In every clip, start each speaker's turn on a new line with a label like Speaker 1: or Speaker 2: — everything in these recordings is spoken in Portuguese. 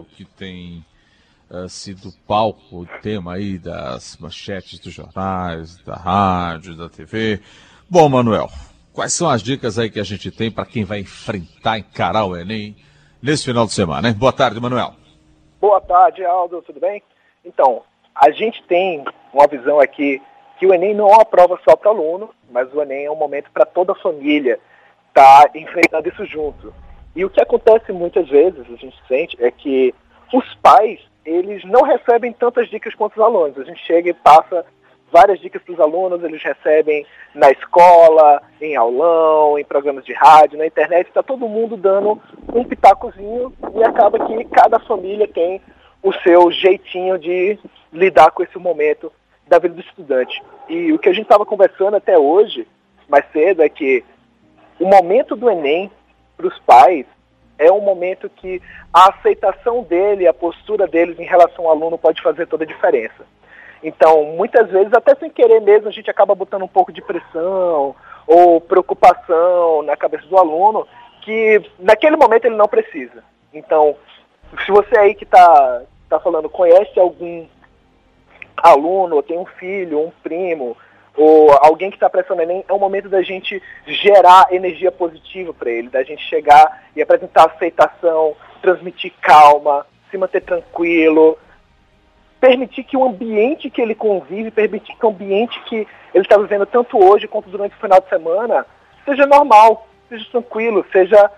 Speaker 1: o que tem uh, sido palco, tema aí das manchetes dos jornais, da rádio, da TV. Bom, Manuel, quais são as dicas aí que a gente tem para quem vai enfrentar, encarar o Enem nesse final de semana, hein? Boa tarde, Manuel.
Speaker 2: Boa tarde, Aldo, tudo bem? Então, a gente tem uma visão aqui que o Enem não é uma prova só para aluno, mas o Enem é um momento para toda a família estar tá enfrentando isso junto. E o que acontece muitas vezes, a gente sente, é que os pais, eles não recebem tantas dicas quanto os alunos. A gente chega e passa várias dicas para os alunos, eles recebem na escola, em aulão, em programas de rádio, na internet, está todo mundo dando um pitacozinho e acaba que cada família tem o seu jeitinho de lidar com esse momento da vida do estudante. E o que a gente estava conversando até hoje, mais cedo, é que o momento do Enem para os pais é um momento que a aceitação dele, a postura deles em relação ao aluno pode fazer toda a diferença. Então, muitas vezes, até sem querer mesmo, a gente acaba botando um pouco de pressão ou preocupação na cabeça do aluno que naquele momento ele não precisa. Então, se você aí que está tá falando conhece algum aluno, ou tem um filho, um primo, ou alguém que está prestando Enem, é o momento da gente gerar energia positiva para ele, da gente chegar e apresentar aceitação, transmitir calma, se manter tranquilo, permitir que o ambiente que ele convive, permitir que o ambiente que ele está vivendo tanto hoje quanto durante o final de semana seja normal, seja tranquilo, seja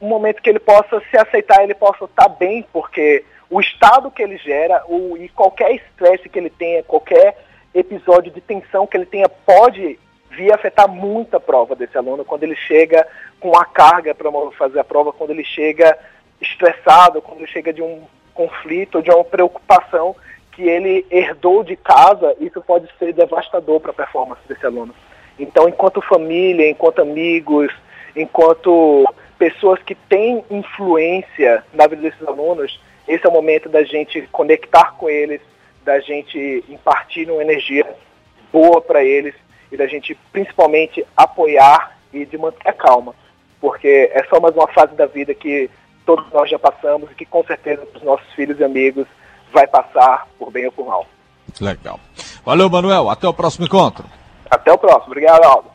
Speaker 2: um momento que ele possa se aceitar, ele possa estar bem, porque o estado que ele gera o, e qualquer estresse que ele tenha, qualquer episódio de tensão que ele tenha, pode vir afetar muito a prova desse aluno quando ele chega com a carga para fazer a prova, quando ele chega estressado, quando ele chega de um conflito, de uma preocupação que ele herdou de casa, isso pode ser devastador para a performance desse aluno. Então, enquanto família, enquanto amigos, enquanto pessoas que têm influência na vida desses alunos, esse é o momento da gente conectar com eles, da gente impartir uma energia boa para eles e da gente principalmente apoiar e de manter a calma, porque é só mais uma fase da vida que todos nós já passamos e que com certeza os nossos filhos e amigos vai passar por bem ou por mal.
Speaker 1: Legal. Valeu, Manuel. Até o próximo encontro.
Speaker 2: Até o próximo. Obrigado, Aldo.